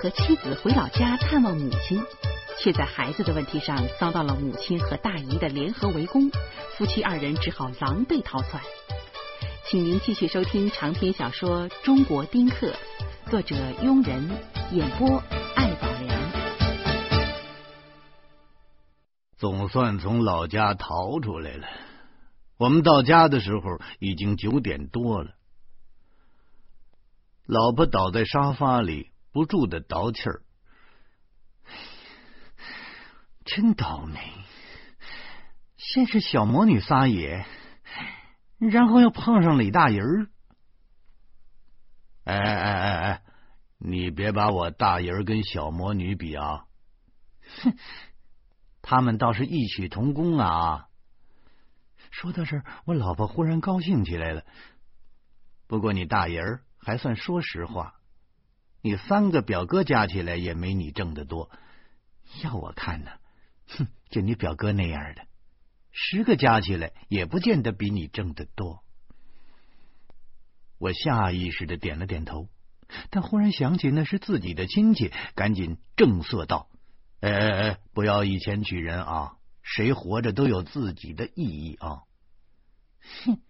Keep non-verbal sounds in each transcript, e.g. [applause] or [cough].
和妻子回老家探望母亲，却在孩子的问题上遭到了母亲和大姨的联合围攻，夫妻二人只好狼狈逃窜。请您继续收听长篇小说《中国丁克》，作者庸人，演播艾宝良。总算从老家逃出来了。我们到家的时候已经九点多了。老婆倒在沙发里，不住的倒气儿。真倒霉！先是小魔女撒野，然后又碰上李大人儿。哎哎哎哎，你别把我大人跟小魔女比啊！哼，[laughs] 他们倒是异曲同工啊。说到这儿，我老婆忽然高兴起来了。不过你大人还算说实话，你三个表哥加起来也没你挣得多。要我看呢，哼，就你表哥那样的，十个加起来也不见得比你挣得多。我下意识的点了点头，但忽然想起那是自己的亲戚，赶紧正色道：“哎哎哎，不要以钱取人啊！谁活着都有自己的意义啊！”哼，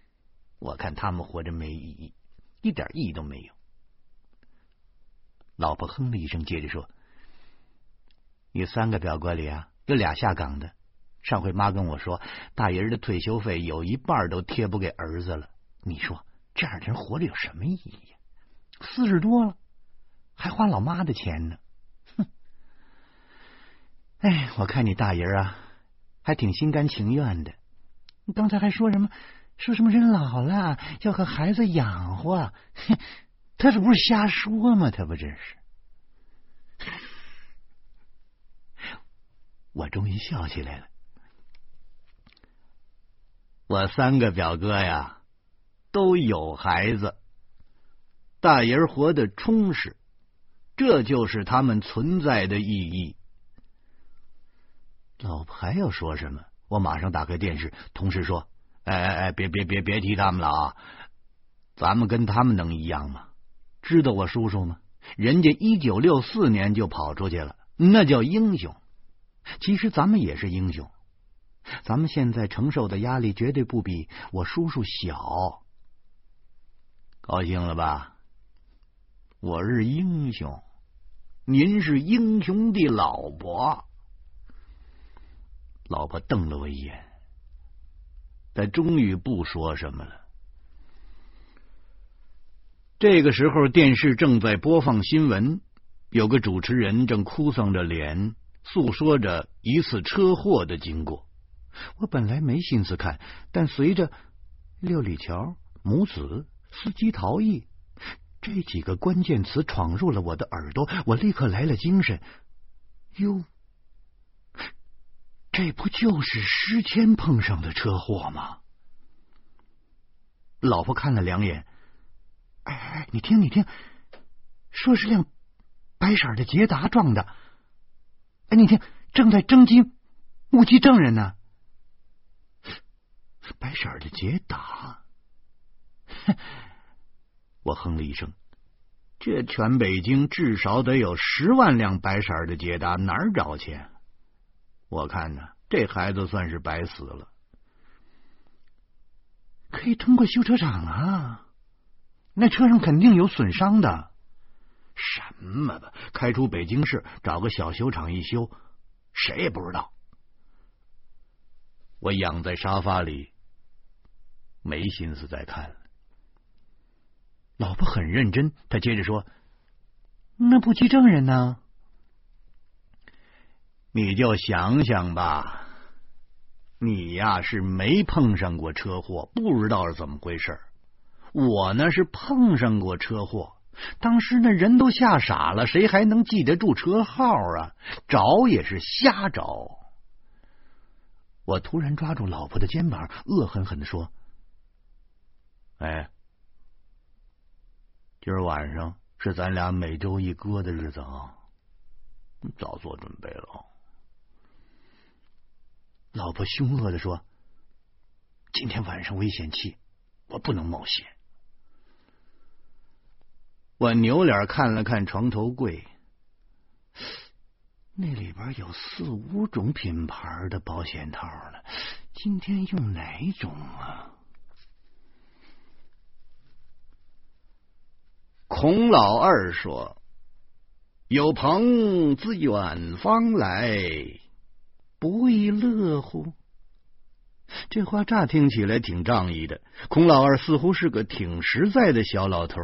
我看他们活着没意义，一点意义都没有。老婆哼了一声，接着说：“你三个表哥里啊，有俩下岗的。上回妈跟我说，大爷的退休费有一半都贴补给儿子了。你说这样人活着有什么意义呀？四十多了，还花老妈的钱呢。哼！哎，我看你大爷啊，还挺心甘情愿的。你刚才还说什么？”说什么人老了要和孩子养活？哼他这不是瞎说吗？他不真是？[laughs] 我终于笑起来了。我三个表哥呀，都有孩子，大人活得充实，这就是他们存在的意义。老婆还要说什么？我马上打开电视，同时说。哎哎哎！别别别别提他们了啊！咱们跟他们能一样吗？知道我叔叔吗？人家一九六四年就跑出去了，那叫英雄。其实咱们也是英雄，咱们现在承受的压力绝对不比我叔叔小。高兴了吧？我是英雄，您是英雄的老婆。老婆瞪了我一眼。他终于不说什么了。这个时候，电视正在播放新闻，有个主持人正哭丧着脸，诉说着一次车祸的经过。我本来没心思看，但随着“六里桥”“母子”“司机逃逸”这几个关键词闯入了我的耳朵，我立刻来了精神。哟！这不就是时迁碰上的车祸吗？老婆看了两眼，哎哎，你听你听，说是辆白色的捷达撞的。哎，你听，正在征集目击证人呢。白色的捷达，[laughs] 我哼了一声，这全北京至少得有十万辆白色的捷达，哪儿找去？我看呢，这孩子算是白死了。可以通过修车厂啊，那车上肯定有损伤的。什么的，开出北京市找个小修厂一修，谁也不知道。我仰在沙发里，没心思再看了。老婆很认真，她接着说：“那不记证人呢？”你就想想吧，你呀是没碰上过车祸，不知道是怎么回事。我呢是碰上过车祸，当时那人都吓傻了，谁还能记得住车号啊？找也是瞎找。我突然抓住老婆的肩膀，恶狠狠的说：“哎，今儿晚上是咱俩每周一歌的日子啊，早做准备了。”老婆凶恶的说：“今天晚上危险期，我不能冒险。”我扭脸看了看床头柜，那里边有四五种品牌的保险套呢，今天用哪种啊？孔老二说：“有朋自远方来，不亦乐乎？”这话乍听起来挺仗义的，孔老二似乎是个挺实在的小老头。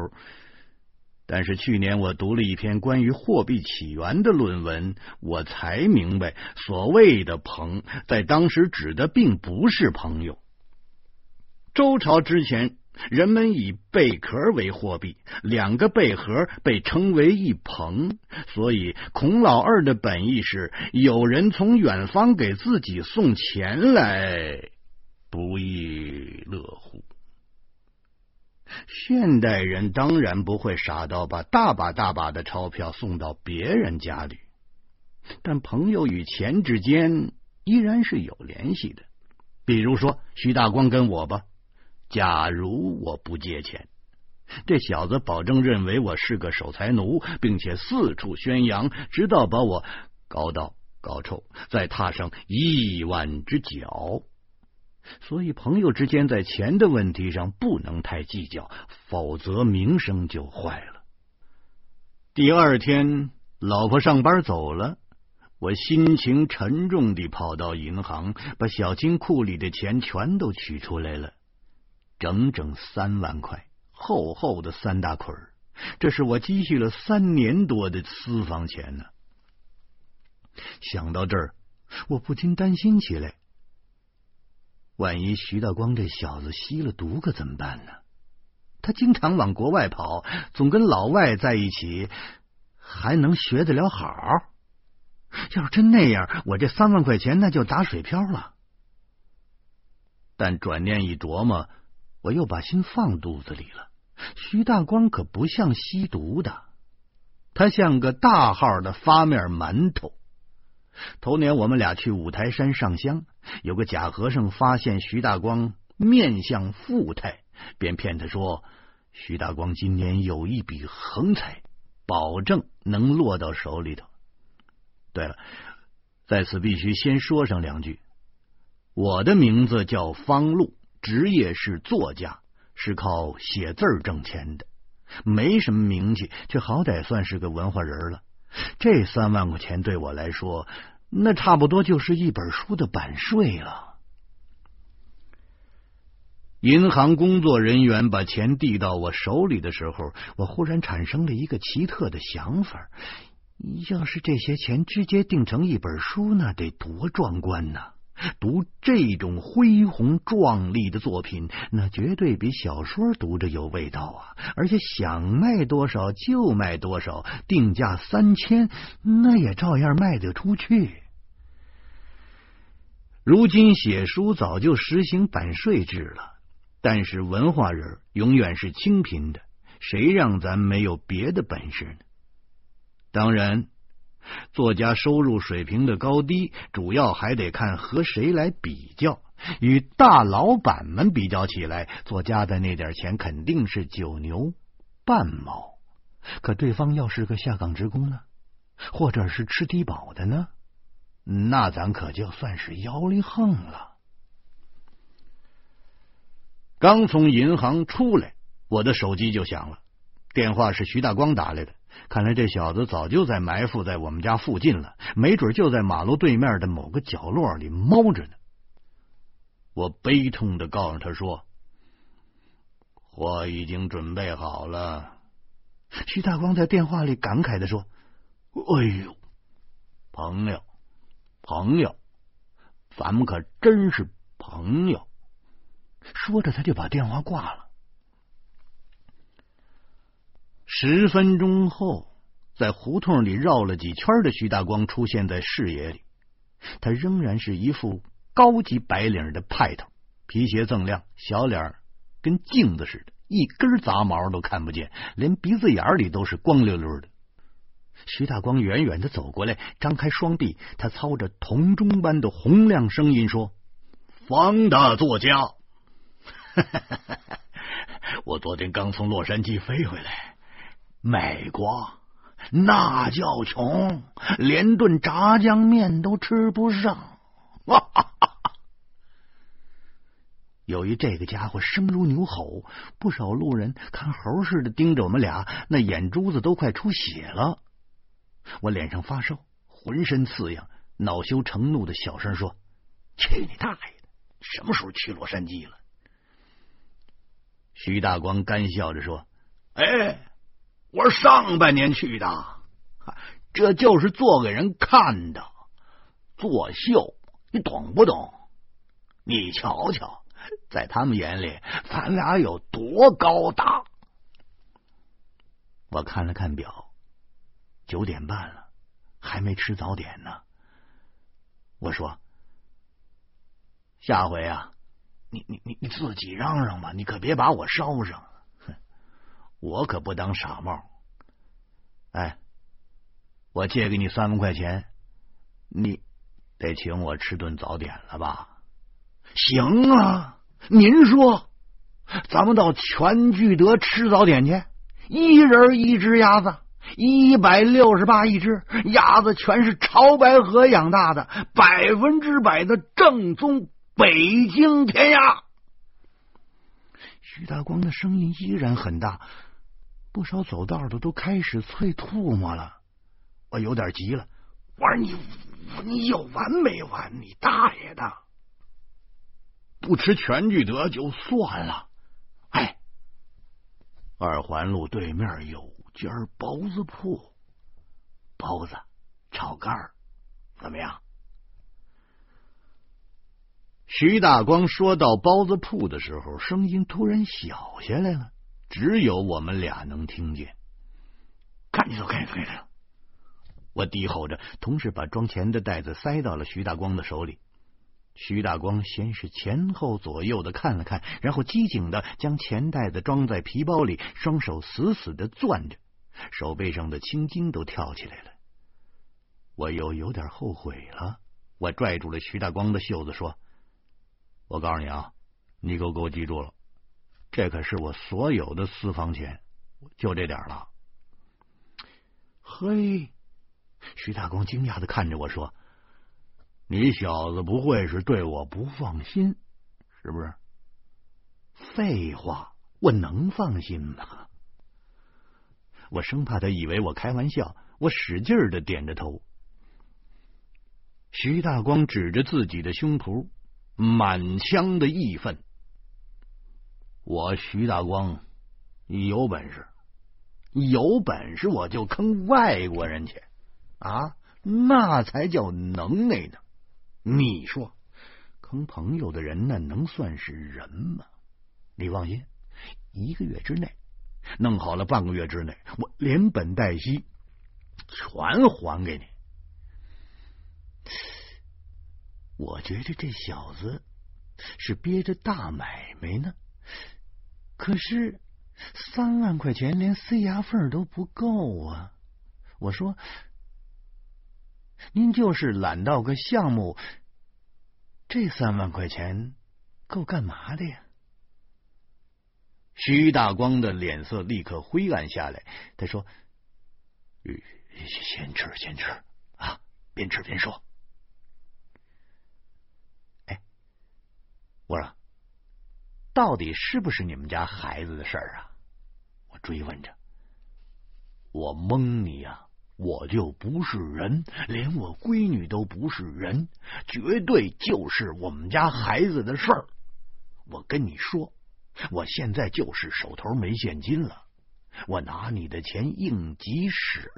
但是去年我读了一篇关于货币起源的论文，我才明白，所谓的“朋”在当时指的并不是朋友。周朝之前，人们以贝壳为货币，两个贝壳被称为一朋，所以孔老二的本意是有人从远方给自己送钱来。不亦乐乎？现代人当然不会傻到把大把大把的钞票送到别人家里，但朋友与钱之间依然是有联系的。比如说徐大光跟我吧，假如我不借钱，这小子保证认为我是个守财奴，并且四处宣扬，直到把我搞到搞臭，再踏上亿万只脚。所以，朋友之间在钱的问题上不能太计较，否则名声就坏了。第二天，老婆上班走了，我心情沉重地跑到银行，把小金库里的钱全都取出来了，整整三万块，厚厚的三大捆儿，这是我积蓄了三年多的私房钱呢。想到这儿，我不禁担心起来。万一徐大光这小子吸了毒，可怎么办呢？他经常往国外跑，总跟老外在一起，还能学得了好？要是真那样，我这三万块钱那就打水漂了。但转念一琢磨，我又把心放肚子里了。徐大光可不像吸毒的，他像个大号的发面馒头。头年我们俩去五台山上香，有个假和尚发现徐大光面相富态，便骗他说徐大光今年有一笔横财，保证能落到手里头。对了，在此必须先说上两句，我的名字叫方路，职业是作家，是靠写字挣钱的，没什么名气，却好歹算是个文化人了。这三万块钱对我来说，那差不多就是一本书的版税了。银行工作人员把钱递到我手里的时候，我忽然产生了一个奇特的想法：要是这些钱直接定成一本书，那得多壮观呢！读这种恢宏壮丽的作品，那绝对比小说读着有味道啊！而且想卖多少就卖多少，定价三千，那也照样卖得出去。如今写书早就实行版税制了，但是文化人永远是清贫的，谁让咱没有别的本事呢？当然。作家收入水平的高低，主要还得看和谁来比较。与大老板们比较起来，作家的那点钱肯定是九牛半毛。可对方要是个下岗职工呢，或者是吃低保的呢，那咱可就算是腰里横了。刚从银行出来，我的手机就响了，电话是徐大光打来的。看来这小子早就在埋伏在我们家附近了，没准就在马路对面的某个角落里猫着呢。我悲痛的告诉他说：“货已经准备好了。”徐大光在电话里感慨的说：“哎呦，朋友，朋友，咱们可真是朋友。”说着，他就把电话挂了。十分钟后，在胡同里绕了几圈的徐大光出现在视野里。他仍然是一副高级白领的派头，皮鞋锃亮，小脸跟镜子似的，一根杂毛都看不见，连鼻子眼里都是光溜溜的。徐大光远远的走过来，张开双臂，他操着铜钟般的洪亮声音说：“方大作家，[laughs] 我昨天刚从洛杉矶飞回来。”美国那叫穷，连顿炸酱面都吃不上。[laughs] 由于这个家伙声如牛吼，不少路人看猴似的盯着我们俩，那眼珠子都快出血了。我脸上发烧，浑身刺痒，恼羞成怒的小声说：“去你大爷的！什么时候去洛杉矶了？”徐大光干笑着说：“哎，我上半年去的，这就是做给人看的，作秀，你懂不懂？你瞧瞧。”在他们眼里，咱俩有多高大？我看了看表，九点半了，还没吃早点呢。我说：“下回啊，你你你你自己嚷嚷吧，你可别把我捎上。我可不当傻帽。哎，我借给你三万块钱，你得请我吃顿早点了吧？”行啊，您说，咱们到全聚德吃早点去，一人一只鸭子，一百六十八一只，鸭子全是潮白河养大的，百分之百的正宗北京天鸭。徐大光的声音依然很大，不少走道的都开始啐唾沫了。我有点急了，我说你你有完没完？你大爷的！不吃全聚德就算了，哎，二环路对面有家包子铺，包子炒肝儿怎么样？徐大光说到包子铺的时候，声音突然小下来了，只有我们俩能听见。赶紧走，赶紧走，赶紧走！我低吼着，同时把装钱的袋子塞到了徐大光的手里。徐大光先是前后左右的看了看，然后机警的将钱袋子装在皮包里，双手死死的攥着，手背上的青筋都跳起来了。我又有点后悔了，我拽住了徐大光的袖子说：“我告诉你啊，你给我给我记住了，这可是我所有的私房钱，就这点了。”嘿，徐大光惊讶的看着我说。你小子不会是对我不放心，是不是？废话，我能放心吗？我生怕他以为我开玩笑，我使劲的点着头。徐大光指着自己的胸脯，满腔的义愤：“我徐大光有本事，有本事我就坑外国人去啊，那才叫能耐呢！”你说，坑朋友的人那能算是人吗？你放心，一个月之内弄好了，半个月之内我连本带息全还给你。我觉得这小子是憋着大买卖呢，可是三万块钱连塞牙缝都不够啊！我说。您就是揽到个项目，这三万块钱够干嘛的呀？徐大光的脸色立刻灰暗下来，他说：“先吃，先吃啊，边吃边说。”哎，我说，到底是不是你们家孩子的事儿啊？我追问着，我蒙你呀！我就不是人，连我闺女都不是人，绝对就是我们家孩子的事儿。我跟你说，我现在就是手头没现金了，我拿你的钱应急使。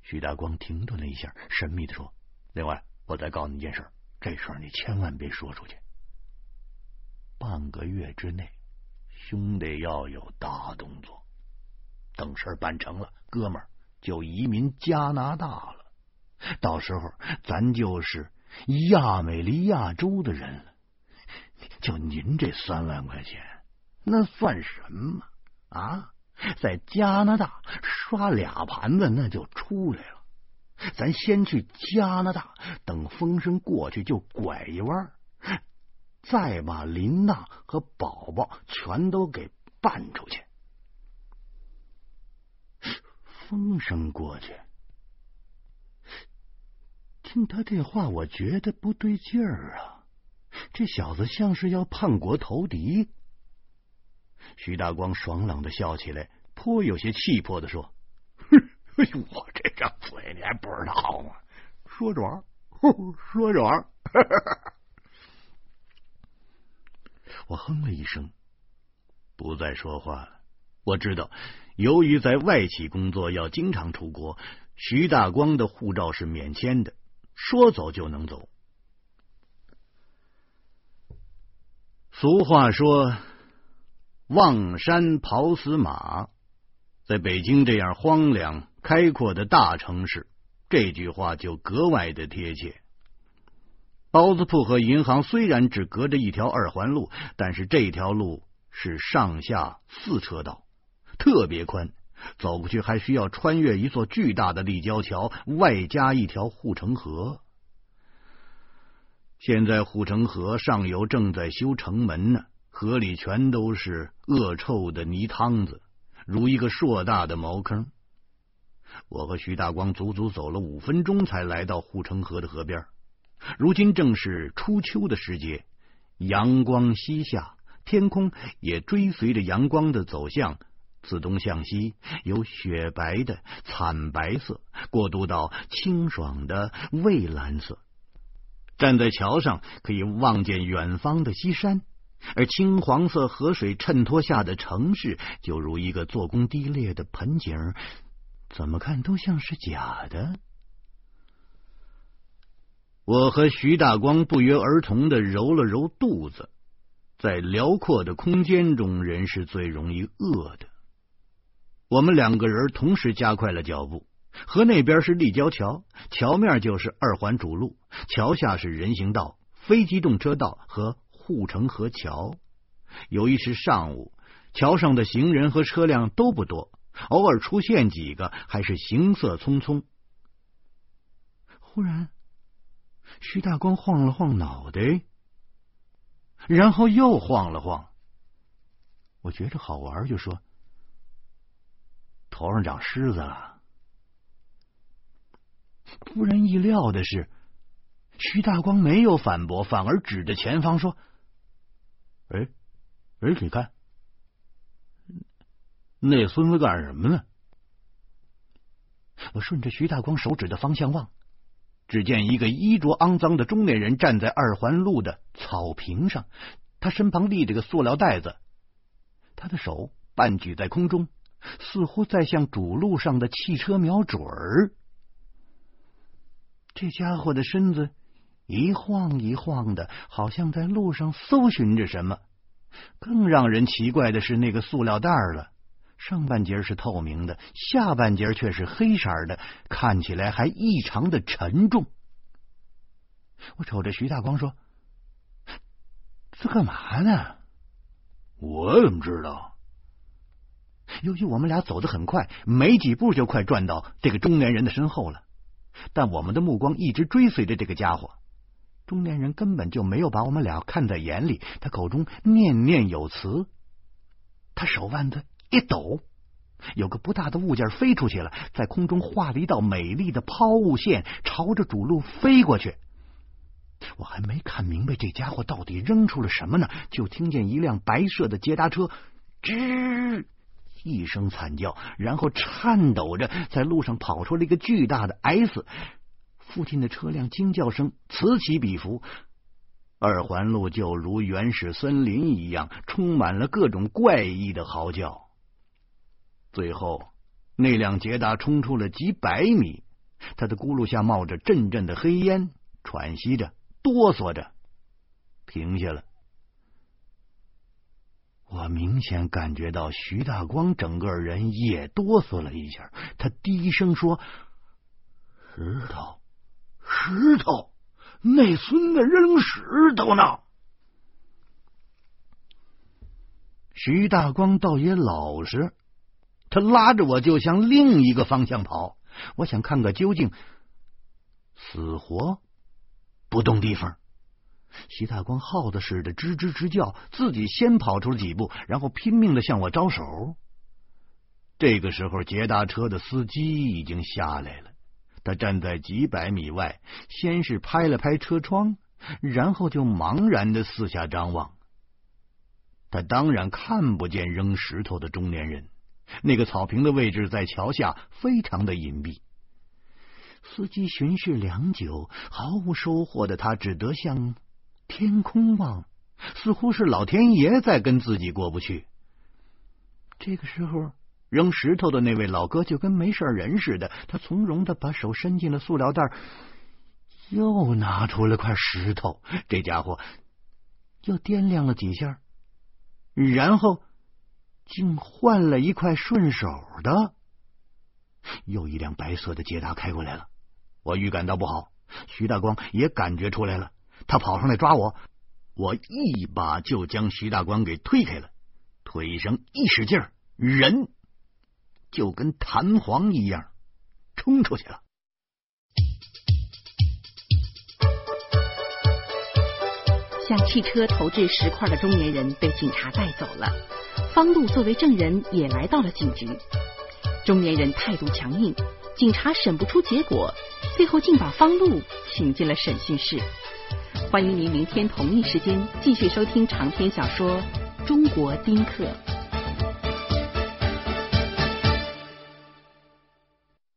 徐大光停顿了一下，神秘的说：“另外，我再告诉你一件事，这事儿你千万别说出去。半个月之内，兄弟要有大动作。”等事儿办成了，哥们儿就移民加拿大了。到时候咱就是亚美利亚州的人了。就您这三万块钱，那算什么啊？在加拿大刷俩盘子，那就出来了。咱先去加拿大，等风声过去就拐一弯，再把林娜和宝宝全都给办出去。风声过去。听他这话，我觉得不对劲儿啊！这小子像是要叛国投敌。徐大光爽朗的笑起来，颇有些气魄的说：“ [laughs] 哼，我这张嘴你还不知道吗？说软，[laughs] 说软。”我哼了一声，不再说话了。我知道，由于在外企工作要经常出国，徐大光的护照是免签的。说走就能走。俗话说：“望山跑死马。”在北京这样荒凉开阔的大城市，这句话就格外的贴切。包子铺和银行虽然只隔着一条二环路，但是这条路是上下四车道，特别宽，走过去还需要穿越一座巨大的立交桥，外加一条护城河。现在护城河上游正在修城门呢，河里全都是恶臭的泥汤子，如一个硕大的茅坑。我和徐大光足足走了五分钟，才来到护城河的河边。如今正是初秋的时节，阳光西下，天空也追随着阳光的走向，自东向西，由雪白的惨白色过渡到清爽的蔚蓝色。站在桥上，可以望见远方的西山，而青黄色河水衬托下的城市，就如一个做工低劣的盆景，怎么看都像是假的。我和徐大光不约而同的揉了揉肚子，在辽阔的空间中，人是最容易饿的。我们两个人同时加快了脚步。河那边是立交桥，桥面就是二环主路，桥下是人行道、非机动车道和护城河桥。由于是上午，桥上的行人和车辆都不多，偶尔出现几个，还是行色匆匆。忽然，徐大光晃了晃脑袋，然后又晃了晃。我觉着好玩，就说：“头上长虱子了。”出人意料的是，徐大光没有反驳，反而指着前方说：“哎，哎，你看，那孙子干什么呢？”我顺着徐大光手指的方向望，只见一个衣着肮脏的中年人站在二环路的草坪上，他身旁立着个塑料袋子，他的手半举在空中，似乎在向主路上的汽车瞄准儿。这家伙的身子一晃一晃的，好像在路上搜寻着什么。更让人奇怪的是，那个塑料袋了，上半截是透明的，下半截却是黑色的，看起来还异常的沉重。我瞅着徐大光说：“这干嘛呢？”我怎么知道？由于我们俩走得很快，没几步就快转到这个中年人的身后了。但我们的目光一直追随着这个家伙，中年人根本就没有把我们俩看在眼里。他口中念念有词，他手腕子一抖，有个不大的物件飞出去了，在空中画了一道美丽的抛物线，朝着主路飞过去。我还没看明白这家伙到底扔出了什么呢，就听见一辆白色的捷达车吱。一声惨叫，然后颤抖着在路上跑出了一个巨大的 S。附近的车辆惊叫声此起彼伏，二环路就如原始森林一样，充满了各种怪异的嚎叫。最后，那辆捷达冲出了几百米，他的轱辘下冒着阵阵的黑烟，喘息着，哆嗦着，停下了。我明显感觉到徐大光整个人也哆嗦了一下，他低声说：“石头，石头，那孙子扔石头呢。”徐大光倒也老实，他拉着我就向另一个方向跑。我想看个究竟，死活不动地方。徐大光耗子似的吱吱直叫，自己先跑出了几步，然后拼命的向我招手。这个时候，捷达车的司机已经下来了。他站在几百米外，先是拍了拍车窗，然后就茫然的四下张望。他当然看不见扔石头的中年人。那个草坪的位置在桥下，非常的隐蔽。司机巡视良久，毫无收获的他只得向天空望，似乎是老天爷在跟自己过不去。这个时候。扔石头的那位老哥就跟没事人似的，他从容的把手伸进了塑料袋，又拿出了块石头。这家伙又掂量了几下，然后竟换了一块顺手的。又一辆白色的捷达开过来了，我预感到不好。徐大光也感觉出来了，他跑上来抓我，我一把就将徐大光给推开了，腿上一使劲儿，人。就跟弹簧一样冲出去了。向汽车投掷石块的中年人被警察带走了，方路作为证人也来到了警局。中年人态度强硬，警察审不出结果，最后竟把方路请进了审讯室。欢迎您明天同一时间继续收听长篇小说《中国丁克》。